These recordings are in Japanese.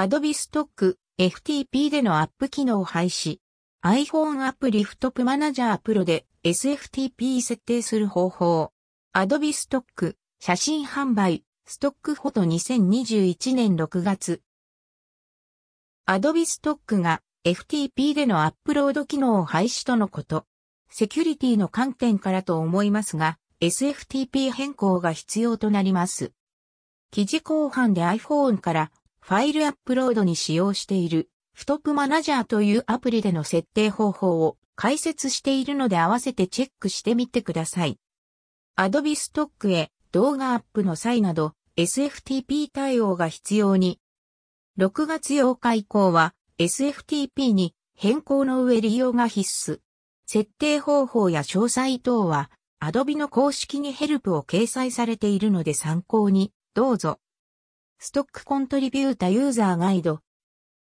Adobe Stock FTP でのアップ機能廃止。iPhone アプリフトップマナジャープロで SFTP 設定する方法。Adobe Stock 写真販売ストックフォト2021年6月。Adobe Stock が FTP でのアップロード機能廃止とのこと。セキュリティの観点からと思いますが、SFTP 変更が必要となります。記事後半で iPhone からファイルアップロードに使用しているフトップマナジャーというアプリでの設定方法を解説しているので合わせてチェックしてみてください。Adobe Stock へ動画アップの際など SFTP 対応が必要に。6月8日以降は SFTP に変更の上利用が必須。設定方法や詳細等は Adobe の公式にヘルプを掲載されているので参考にどうぞ。ストックコントリビュータユーザーガイド。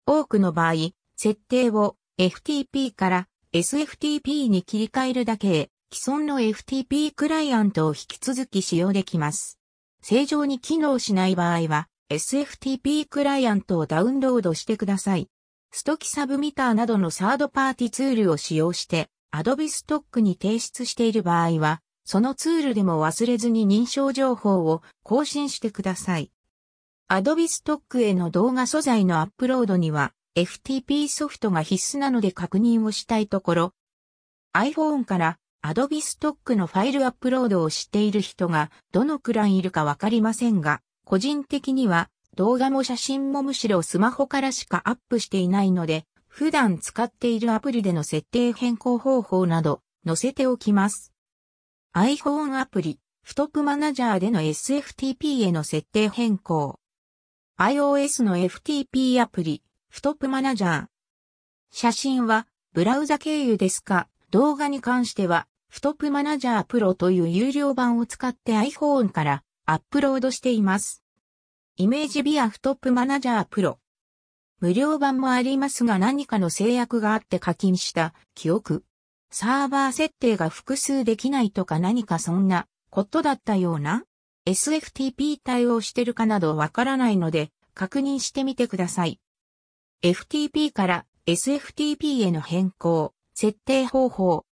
多くの場合、設定を FTP から SFTP に切り替えるだけへ、既存の FTP クライアントを引き続き使用できます。正常に機能しない場合は、SFTP クライアントをダウンロードしてください。ストキサブミターなどのサードパーティツールを使用して、Adobe Stock に提出している場合は、そのツールでも忘れずに認証情報を更新してください。Adobe Stock への動画素材のアップロードには FTP ソフトが必須なので確認をしたいところ、iPhone から Adobe Stock のファイルアップロードをしている人がどのくらいいるかわかりませんが、個人的には動画も写真もむしろスマホからしかアップしていないので、普段使っているアプリでの設定変更方法など載せておきます。iPhone アプリ、フトップマナジャーでの SFTP への設定変更。iOS の FTP アプリ、フトップマナジャー。写真は、ブラウザ経由ですか？動画に関しては、フトップマナジャープロという有料版を使って iPhone からアップロードしています。イメージビアフトップマナジャープロ。無料版もありますが何かの制約があって課金した記憶。サーバー設定が複数できないとか何かそんなことだったような？SFTP 対応してるかなどわからないので確認してみてください。FTP から SFTP への変更、設定方法。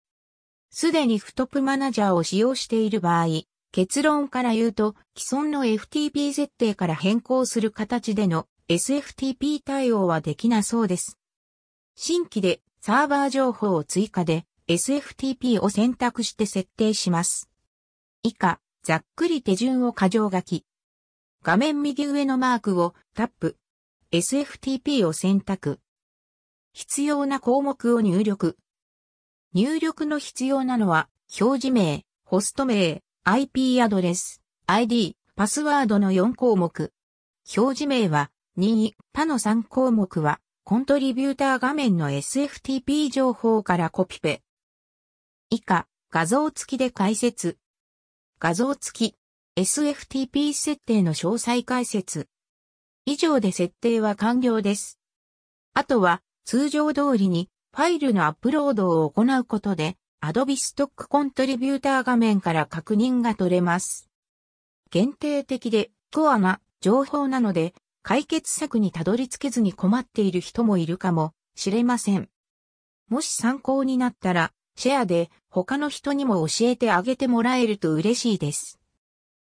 すでにフトップマナジャーを使用している場合、結論から言うと既存の FTP 設定から変更する形での SFTP 対応はできなそうです。新規でサーバー情報を追加で SFTP を選択して設定します。以下、ざっくり手順を箇条書き。画面右上のマークをタップ。SFTP を選択。必要な項目を入力。入力の必要なのは、表示名、ホスト名、IP アドレス、ID、パスワードの4項目。表示名は2、他の3項目は、コントリビューター画面の SFTP 情報からコピペ。以下、画像付きで解説。画像付き SFTP 設定の詳細解説。以上で設定は完了です。あとは通常通りにファイルのアップロードを行うことで Adobe Stock Contributor 画面から確認が取れます。限定的でコアな情報なので解決策にたどり着けずに困っている人もいるかもしれません。もし参考になったらシェアで他の人にも教えてあげてもらえると嬉しいです。